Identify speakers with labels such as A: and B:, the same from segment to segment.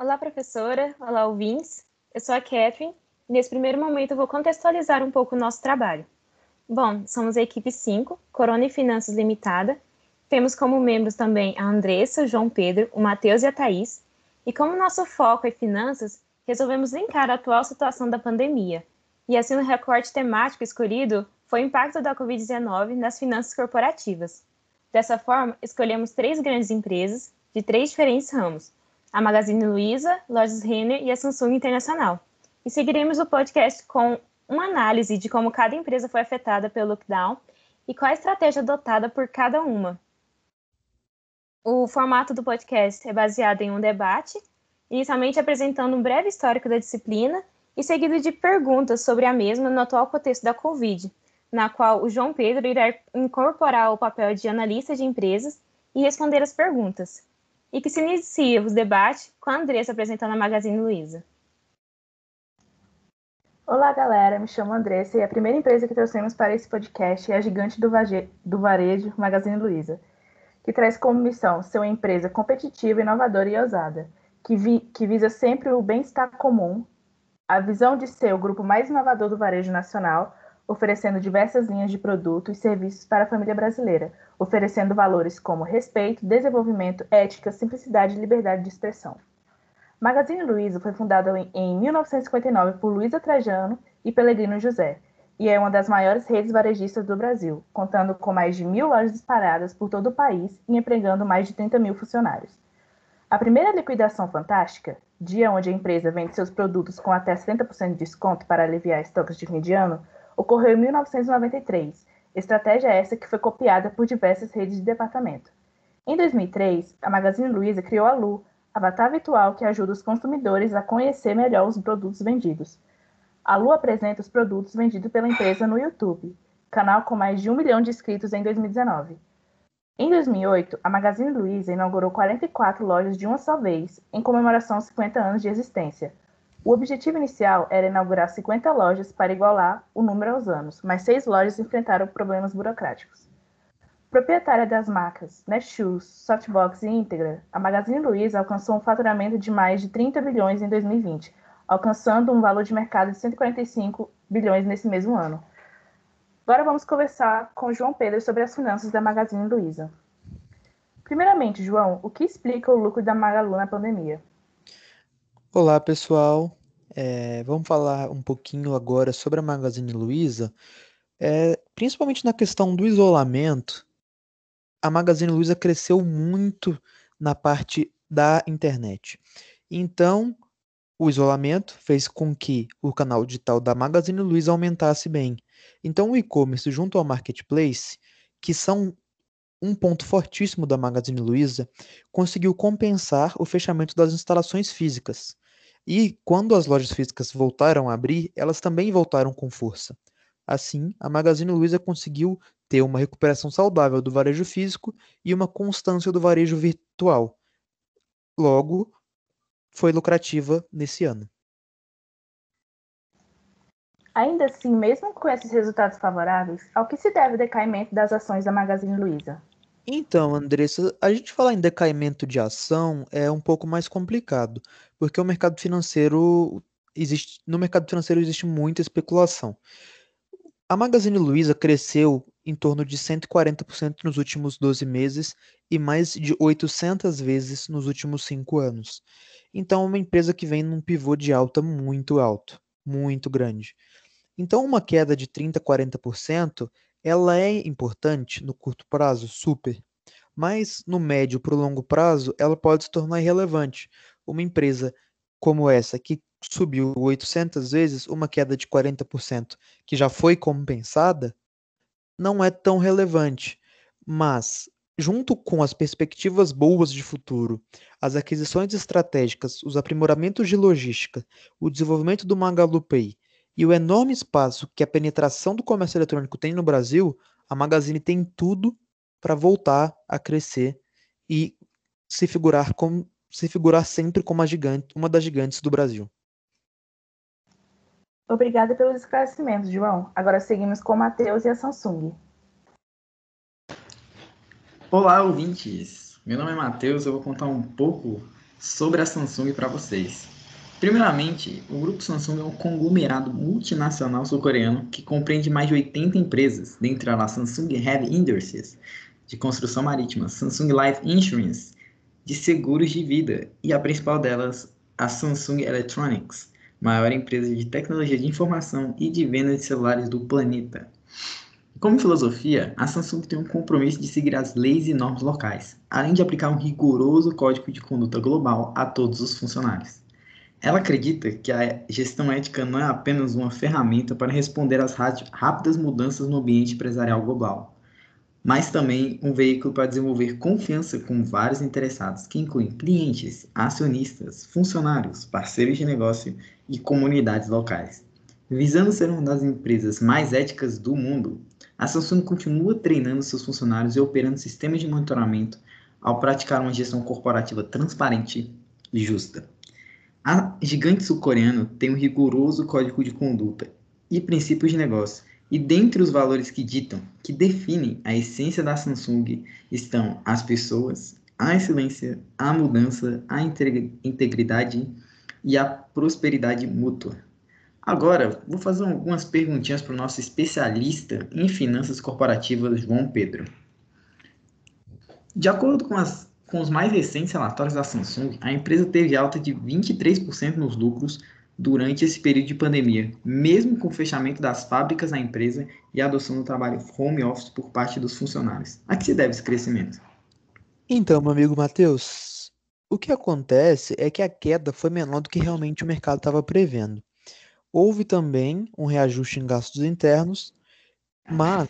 A: Olá, professora. Olá, ouvintes. Eu sou a Catherine e nesse primeiro momento eu vou contextualizar um pouco o nosso trabalho. Bom, somos a equipe 5, Corona e Finanças Limitada. Temos como membros também a Andressa, o João Pedro, o Matheus e a Thaís. E como nosso foco é finanças, resolvemos linkar a atual situação da pandemia. E assim o recorte temático escolhido foi o impacto da Covid-19 nas finanças corporativas. Dessa forma, escolhemos três grandes empresas de três diferentes ramos: a Magazine Luiza, Lojas Renner e a Samsung Internacional. E seguiremos o podcast com uma análise de como cada empresa foi afetada pelo lockdown e qual a estratégia adotada por cada uma. O formato do podcast é baseado em um debate, inicialmente apresentando um breve histórico da disciplina e seguido de perguntas sobre a mesma no atual contexto da Covid, na qual o João Pedro irá incorporar o papel de analista de empresas e responder as perguntas, e que se inicia os debates com a Andressa apresentando a Magazine Luiza.
B: Olá, galera. Me chamo Andressa e a primeira empresa que trouxemos para esse podcast é a gigante do, do varejo Magazine Luiza, que traz como missão ser uma empresa competitiva, inovadora e ousada, que, vi que visa sempre o bem-estar comum, a visão de ser o grupo mais inovador do varejo nacional, oferecendo diversas linhas de produtos e serviços para a família brasileira, oferecendo valores como respeito, desenvolvimento, ética, simplicidade e liberdade de expressão. Magazine Luiza foi fundada em 1959 por Luiza Trajano e Pellegrino José, e é uma das maiores redes varejistas do Brasil, contando com mais de mil lojas disparadas por todo o país e empregando mais de 30 mil funcionários. A primeira liquidação fantástica, dia onde a empresa vende seus produtos com até 70% de desconto para aliviar estoques de fim de ano, ocorreu em 1993, estratégia essa que foi copiada por diversas redes de departamento. Em 2003, a Magazine Luiza criou a Lu, avatar virtual que ajuda os consumidores a conhecer melhor os produtos vendidos. A Lu apresenta os produtos vendidos pela empresa no YouTube, canal com mais de um milhão de inscritos em 2019. Em 2008, a Magazine Luiza inaugurou 44 lojas de uma só vez, em comemoração aos 50 anos de existência, o objetivo inicial era inaugurar 50 lojas para igualar o número aos anos, mas seis lojas enfrentaram problemas burocráticos. Proprietária das marcas Netshoes, Softbox e Integra, a Magazine Luiza alcançou um faturamento de mais de 30 bilhões em 2020, alcançando um valor de mercado de 145 bilhões nesse mesmo ano. Agora vamos conversar com João Pedro sobre as finanças da Magazine Luiza. Primeiramente, João, o que explica o lucro da Magalu na pandemia?
C: Olá, pessoal. É, vamos falar um pouquinho agora sobre a Magazine Luiza, é, principalmente na questão do isolamento. A Magazine Luiza cresceu muito na parte da internet. Então, o isolamento fez com que o canal digital da Magazine Luiza aumentasse bem. Então, o e-commerce junto ao marketplace, que são um ponto fortíssimo da Magazine Luiza, conseguiu compensar o fechamento das instalações físicas. E quando as lojas físicas voltaram a abrir, elas também voltaram com força. Assim, a Magazine Luiza conseguiu ter uma recuperação saudável do varejo físico e uma constância do varejo virtual. Logo, foi lucrativa nesse ano.
B: Ainda assim, mesmo com esses resultados favoráveis, ao que se deve o decaimento das ações da Magazine Luiza?
C: Então, Andressa, a gente falar em decaimento de ação é um pouco mais complicado, porque o mercado financeiro existe, no mercado financeiro existe muita especulação. A Magazine Luiza cresceu em torno de 140% nos últimos 12 meses e mais de 800 vezes nos últimos 5 anos. Então, é uma empresa que vem num pivô de alta muito alto, muito grande. Então, uma queda de 30, 40% ela é importante no curto prazo, super, mas no médio para o longo prazo ela pode se tornar irrelevante. Uma empresa como essa, que subiu 800 vezes, uma queda de 40%, que já foi compensada, não é tão relevante. Mas, junto com as perspectivas boas de futuro, as aquisições estratégicas, os aprimoramentos de logística, o desenvolvimento do Magalu Pay e o enorme espaço que a penetração do comércio eletrônico tem no Brasil, a Magazine tem tudo para voltar a crescer e se figurar como se figurar sempre como gigante, uma das gigantes do Brasil.
B: Obrigada pelos esclarecimentos, João. Agora seguimos com o Matheus e a Samsung.
D: Olá, ouvintes. Meu nome é Matheus, eu vou contar um pouco sobre a Samsung para vocês. Primeiramente, o grupo Samsung é um conglomerado multinacional sul-coreano que compreende mais de 80 empresas, dentre elas Samsung Heavy Industries, de construção marítima, Samsung Life Insurance, de seguros de vida, e a principal delas, a Samsung Electronics, maior empresa de tecnologia de informação e de venda de celulares do planeta. Como filosofia, a Samsung tem um compromisso de seguir as leis e normas locais, além de aplicar um rigoroso código de conduta global a todos os funcionários. Ela acredita que a gestão ética não é apenas uma ferramenta para responder às rápidas mudanças no ambiente empresarial global, mas também um veículo para desenvolver confiança com vários interessados, que incluem clientes, acionistas, funcionários, parceiros de negócio e comunidades locais. Visando ser uma das empresas mais éticas do mundo, a Samsung continua treinando seus funcionários e operando sistemas de monitoramento ao praticar uma gestão corporativa transparente e justa. A gigante sul-coreana tem um rigoroso código de conduta e princípios de negócio, e dentre os valores que ditam, que definem a essência da Samsung, estão as pessoas, a excelência, a mudança, a integridade e a prosperidade mútua. Agora, vou fazer algumas perguntinhas para o nosso especialista em finanças corporativas, João Pedro. De acordo com as com os mais recentes relatórios da Samsung, a empresa teve alta de 23% nos lucros durante esse período de pandemia, mesmo com o fechamento das fábricas na empresa e a adoção do trabalho home office por parte dos funcionários. A que se deve esse crescimento?
C: Então, meu amigo Matheus, o que acontece é que a queda foi menor do que realmente o mercado estava prevendo. Houve também um reajuste em gastos internos, mas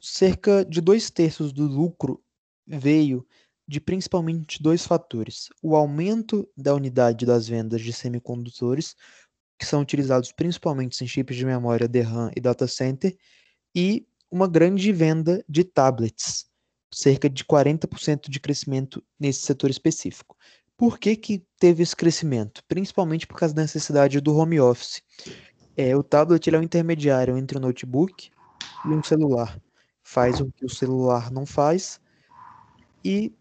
C: cerca de dois terços do lucro veio de principalmente dois fatores: o aumento da unidade das vendas de semicondutores, que são utilizados principalmente em chips de memória DRAM e data center, e uma grande venda de tablets, cerca de 40% de crescimento nesse setor específico. Por que, que teve esse crescimento? Principalmente por causa da necessidade do home office. É, o tablet é um intermediário entre o notebook e um celular. Faz o que o celular não faz e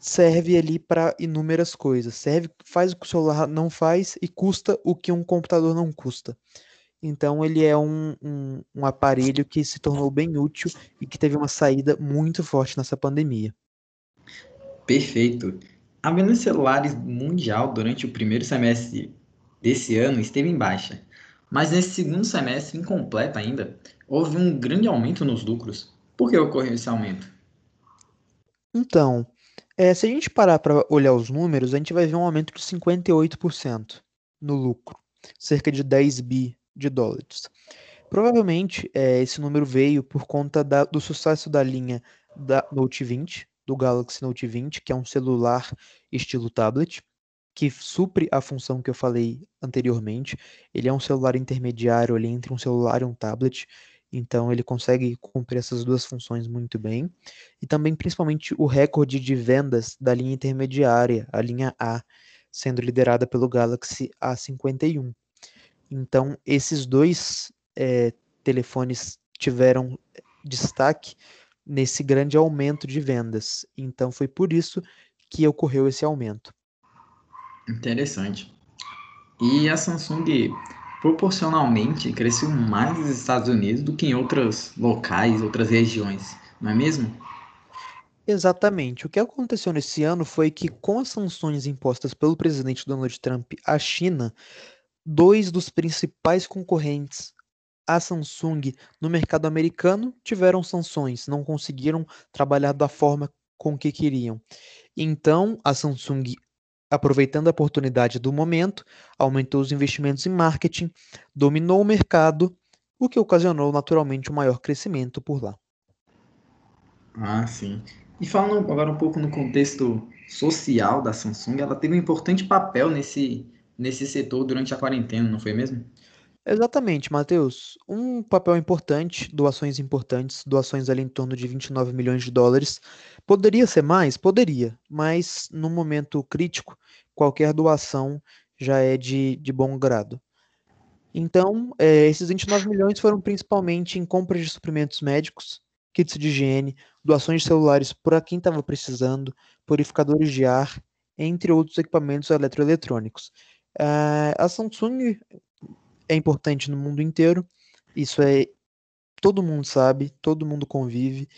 C: serve ali para inúmeras coisas. Serve, faz o que o celular não faz e custa o que um computador não custa. Então ele é um, um, um, aparelho que se tornou bem útil e que teve uma saída muito forte nessa pandemia.
D: Perfeito. A venda de celulares mundial durante o primeiro semestre desse ano esteve em baixa, mas nesse segundo semestre incompleto ainda, houve um grande aumento nos lucros. Por que ocorreu esse aumento?
C: Então, é, se a gente parar para olhar os números, a gente vai ver um aumento de 58% no lucro, cerca de 10 bi de dólares. Provavelmente é, esse número veio por conta da, do sucesso da linha da Note 20, do Galaxy Note 20, que é um celular estilo tablet, que supre a função que eu falei anteriormente. Ele é um celular intermediário ali entre um celular e um tablet. Então ele consegue cumprir essas duas funções muito bem. E também, principalmente, o recorde de vendas da linha intermediária, a linha A, sendo liderada pelo Galaxy A51. Então, esses dois é, telefones tiveram destaque nesse grande aumento de vendas. Então, foi por isso que ocorreu esse aumento.
D: Interessante. E a Samsung proporcionalmente cresceu mais nos Estados Unidos do que em outros locais, outras regiões, não é mesmo?
C: Exatamente. O que aconteceu nesse ano foi que, com as sanções impostas pelo presidente Donald Trump à China, dois dos principais concorrentes à Samsung no mercado americano tiveram sanções, não conseguiram trabalhar da forma com que queriam. Então, a Samsung aproveitando a oportunidade do momento, aumentou os investimentos em marketing, dominou o mercado, o que ocasionou naturalmente um maior crescimento por lá.
D: Ah, sim. E falando agora um pouco no contexto social da Samsung, ela teve um importante papel nesse, nesse setor durante a quarentena, não foi mesmo?
C: Exatamente, Matheus. Um papel importante, doações importantes, doações ali em torno de 29 milhões de dólares. Poderia ser mais? Poderia, mas no momento crítico, qualquer doação já é de, de bom grado. Então, é, esses 29 milhões foram principalmente em compras de suprimentos médicos, kits de higiene, doações de celulares para quem estava precisando, purificadores de ar, entre outros equipamentos eletroeletrônicos. Uh, a Samsung é importante no mundo inteiro, isso é todo mundo sabe, todo mundo convive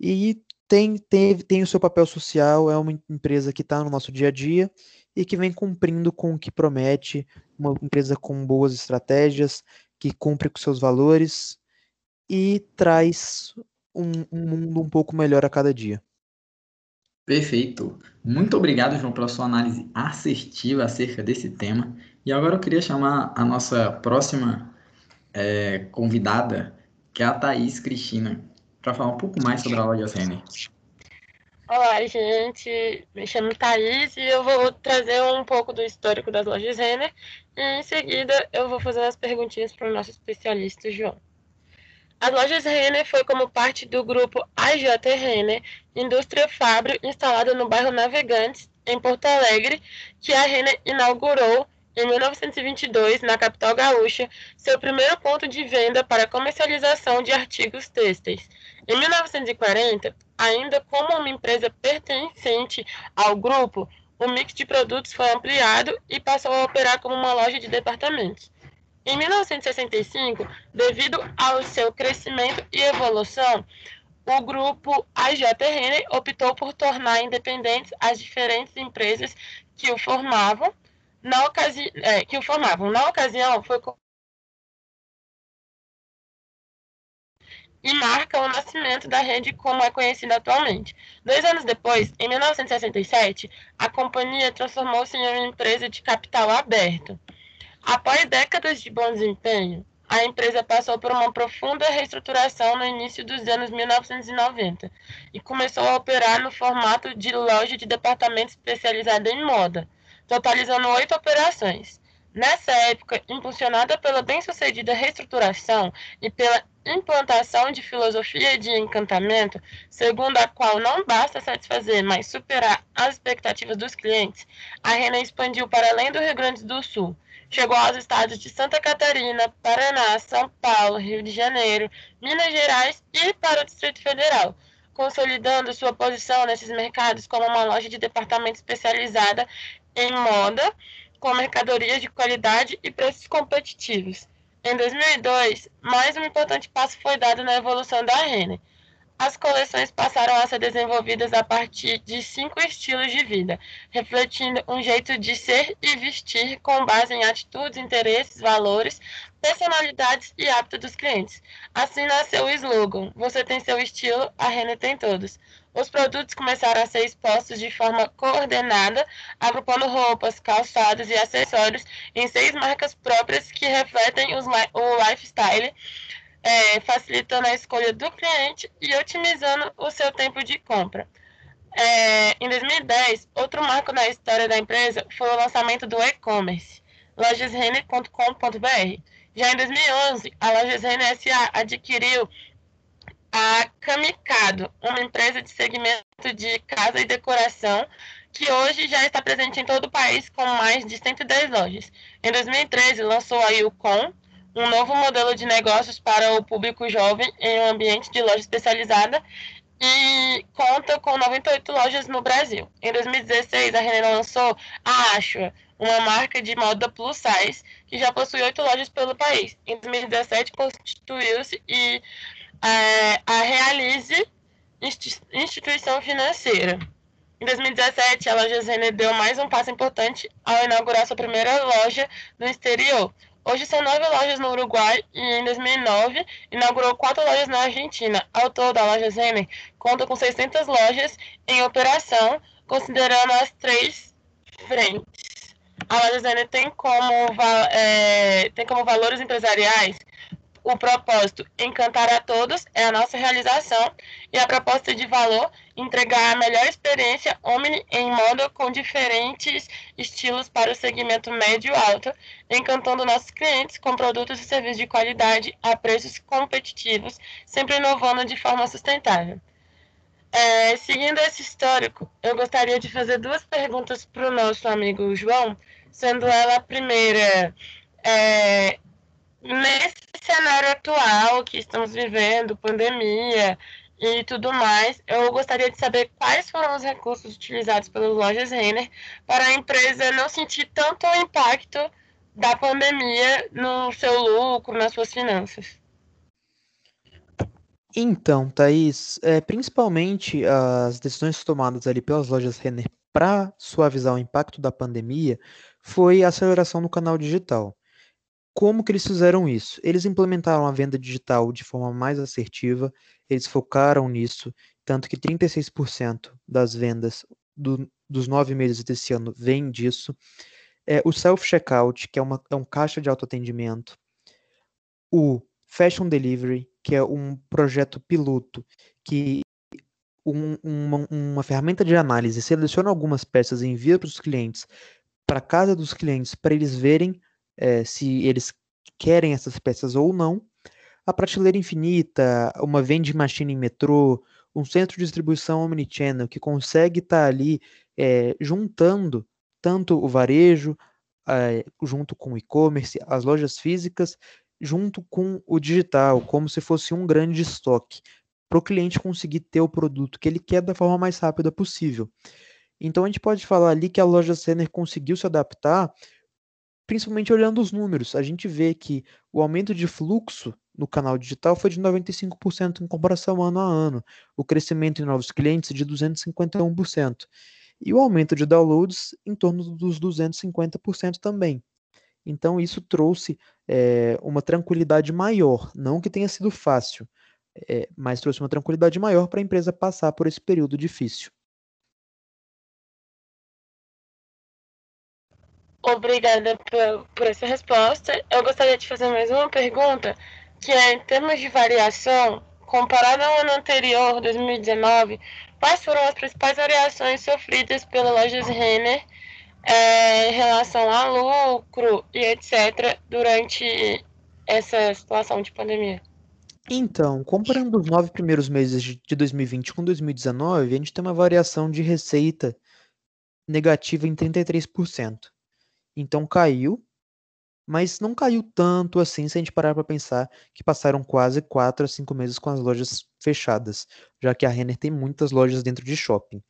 C: e tem, tem, tem o seu papel social, é uma empresa que está no nosso dia a dia e que vem cumprindo com o que promete, uma empresa com boas estratégias, que cumpre com seus valores e traz um, um mundo um pouco melhor a cada dia.
D: Perfeito. Muito obrigado, João, pela sua análise assertiva acerca desse tema. E agora eu queria chamar a nossa próxima é, convidada, que é a Thaís Cristina, para falar um pouco mais sobre a loja Renner.
E: Olá, gente. Me chamo Thaís e eu vou trazer um pouco do histórico das lojas Renner. E em seguida eu vou fazer as perguntinhas para o nosso especialista, João. As lojas Renner foi como parte do grupo AJ Renner, indústria Fábio, instalada no bairro Navegantes, em Porto Alegre, que a Renner inaugurou em 1922, na capital gaúcha, seu primeiro ponto de venda para comercialização de artigos têxteis. Em 1940, ainda como uma empresa pertencente ao grupo, o mix de produtos foi ampliado e passou a operar como uma loja de departamentos. Em 1965, devido ao seu crescimento e evolução, o grupo AJ Renner optou por tornar independentes as diferentes empresas que o formavam na ocasi é, que o formavam. Na ocasião, foi e marca o nascimento da rede como é conhecida atualmente. Dois anos depois, em 1967, a companhia transformou-se em uma empresa de capital aberto. Após décadas de bom desempenho, a empresa passou por uma profunda reestruturação no início dos anos 1990 e começou a operar no formato de loja de departamento especializada em moda totalizando oito operações. Nessa época, impulsionada pela bem-sucedida reestruturação e pela implantação de filosofia de encantamento, segundo a qual não basta satisfazer, mas superar as expectativas dos clientes, a Rena expandiu para além do Rio Grande do Sul. Chegou aos estados de Santa Catarina, Paraná, São Paulo, Rio de Janeiro, Minas Gerais e para o Distrito Federal, consolidando sua posição nesses mercados como uma loja de departamento especializada em moda, com mercadorias de qualidade e preços competitivos. Em 2002, mais um importante passo foi dado na evolução da Renner. As coleções passaram a ser desenvolvidas a partir de cinco estilos de vida, refletindo um jeito de ser e vestir com base em atitudes, interesses, valores, personalidades e hábitos dos clientes. Assim nasceu o slogan: Você tem seu estilo, a Renner tem todos. Os produtos começaram a ser expostos de forma coordenada, agrupando roupas, calçados e acessórios em seis marcas próprias que refletem os, o lifestyle, é, facilitando a escolha do cliente e otimizando o seu tempo de compra. É, em 2010, outro marco na história da empresa foi o lançamento do e-commerce, lojasrenner.com.br. Já em 2011, a Lojas SA adquiriu a Kamikado, uma empresa de segmento de casa e decoração que hoje já está presente em todo o país com mais de 110 lojas. Em 2013, lançou a Yukon, um novo modelo de negócios para o público jovem em um ambiente de loja especializada e conta com 98 lojas no Brasil. Em 2016, a Renner lançou a Ashua, uma marca de moda plus size que já possui oito lojas pelo país. Em 2017, constituiu-se e é, a Realize Instituição Financeira. Em 2017, a loja Zene deu mais um passo importante ao inaugurar sua primeira loja no exterior. Hoje são nove lojas no Uruguai e em 2009 inaugurou quatro lojas na Argentina. Ao todo, a loja Zene conta com 600 lojas em operação, considerando as três frentes. A loja Zene tem é, tem como valores empresariais o propósito encantar a todos é a nossa realização e a proposta de valor entregar a melhor experiência Omni em moda com diferentes estilos para o segmento médio e alto, encantando nossos clientes com produtos e serviços de qualidade a preços competitivos, sempre inovando de forma sustentável. É, seguindo esse histórico, eu gostaria de fazer duas perguntas para o nosso amigo João, sendo ela a primeira, é, nesse cenário atual que estamos vivendo, pandemia e tudo mais, eu gostaria de saber quais foram os recursos utilizados pelas lojas Renner para a empresa não sentir tanto o impacto da pandemia no seu lucro, nas suas finanças.
C: Então, Thaís, é, principalmente as decisões tomadas ali pelas lojas Renner para suavizar o impacto da pandemia foi a aceleração no canal digital. Como que eles fizeram isso? Eles implementaram a venda digital de forma mais assertiva, eles focaram nisso, tanto que 36% das vendas do, dos nove meses desse ano vem disso. É, o self-checkout, que é, uma, é um caixa de autoatendimento. O Fashion Delivery, que é um projeto piloto que um, uma, uma, ferramenta de análise seleciona algumas peças e envia para os clientes, para casa dos clientes, para eles verem é, se eles querem essas peças ou não. A prateleira infinita, uma vending machine em metrô, um centro de distribuição omnichannel que consegue estar tá ali é, juntando tanto o varejo, é, junto com o e-commerce, as lojas físicas, junto com o digital, como se fosse um grande estoque, para o cliente conseguir ter o produto que ele quer da forma mais rápida possível. Então a gente pode falar ali que a loja Senner conseguiu se adaptar, principalmente olhando os números. A gente vê que o aumento de fluxo no canal digital foi de 95% em comparação ano a ano, o crescimento em novos clientes de 251%, e o aumento de downloads em torno dos 250% também. Então isso trouxe é, uma tranquilidade maior, não que tenha sido fácil, é, mas trouxe uma tranquilidade maior para a empresa passar por esse período difícil.
E: Obrigada por, por, essa resposta. Eu gostaria de fazer mais uma pergunta, que é em termos de variação, comparado ao ano anterior, 2019, quais foram as principais variações sofridas pelas lojas Renner é, em relação a lucro e etc. durante essa situação de pandemia?
C: Então, comparando os nove primeiros meses de 2020 com 2019, a gente tem uma variação de receita negativa em 33%. Então caiu, mas não caiu tanto assim se a gente parar para pensar que passaram quase 4 a 5 meses com as lojas fechadas, já que a Renner tem muitas lojas dentro de shopping.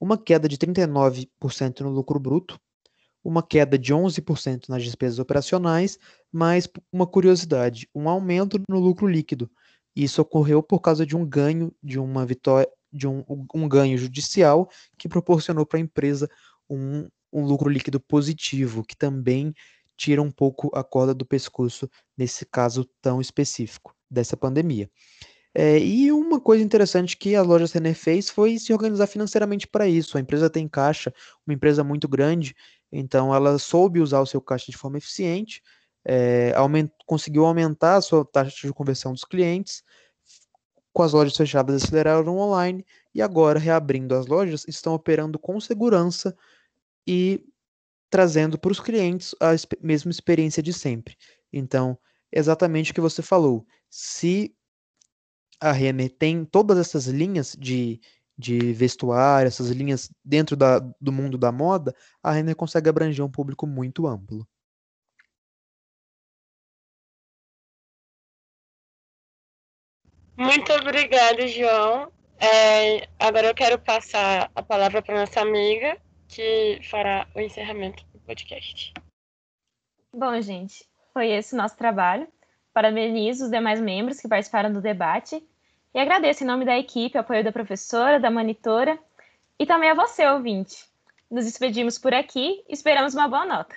C: Uma queda de 39% no lucro bruto, uma queda de 11% nas despesas operacionais, mas uma curiosidade, um aumento no lucro líquido. Isso ocorreu por causa de um ganho de uma vitória, de um, um ganho judicial que proporcionou para a empresa um, um lucro líquido positivo, que também tira um pouco a corda do pescoço nesse caso tão específico dessa pandemia. É, e uma coisa interessante que a loja Renner fez foi se organizar financeiramente para isso. A empresa tem caixa, uma empresa muito grande, então ela soube usar o seu caixa de forma eficiente, é, aument, conseguiu aumentar a sua taxa de conversão dos clientes, com as lojas fechadas aceleraram online e agora reabrindo as lojas estão operando com segurança e trazendo para os clientes a mesma experiência de sempre. Então, exatamente o que você falou. Se a Renner tem todas essas linhas de, de vestuário, essas linhas dentro da, do mundo da moda, a Renner consegue abranger um público muito amplo.
E: Muito obrigada, João. É, agora eu quero passar a palavra para nossa amiga, que fará o encerramento do podcast.
A: Bom, gente, foi esse o nosso trabalho. Parabenizo os demais membros que participaram do debate e agradeço em nome da equipe o apoio da professora, da monitora e também a você, ouvinte. Nos despedimos por aqui e esperamos uma boa nota.